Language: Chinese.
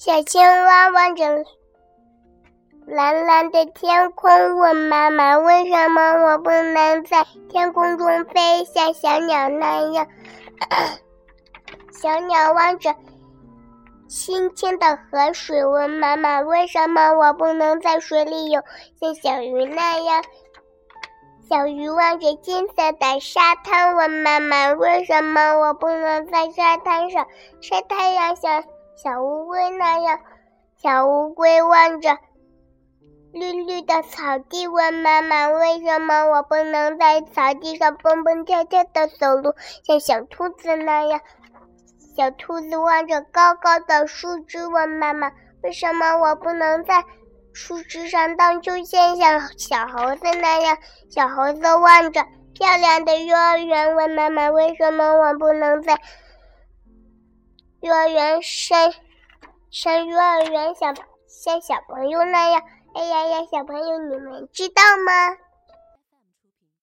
小青蛙望着蓝蓝的天空，问妈妈：“为什么我不能在天空中飞，像小鸟那样？” 小鸟望着清清的河水，问妈妈：“为什么我不能在水里游，像小鱼那样？”小鱼望着金色的沙滩，问妈妈：“为什么我不能在沙滩上晒太阳，像？”小乌龟那样，小乌龟望着绿绿的草地，问妈妈：“为什么我不能在草地上蹦蹦跳跳的走路，像小兔子那样？”小兔子望着高高的树枝，问妈妈：“为什么我不能在树枝上荡秋千，像小猴子那样？”小猴子望着漂亮的幼儿园，问妈妈：“为什么我不能在？”幼儿园上上幼儿园，小像小朋友那样。哎呀呀，小朋友，你们知道吗？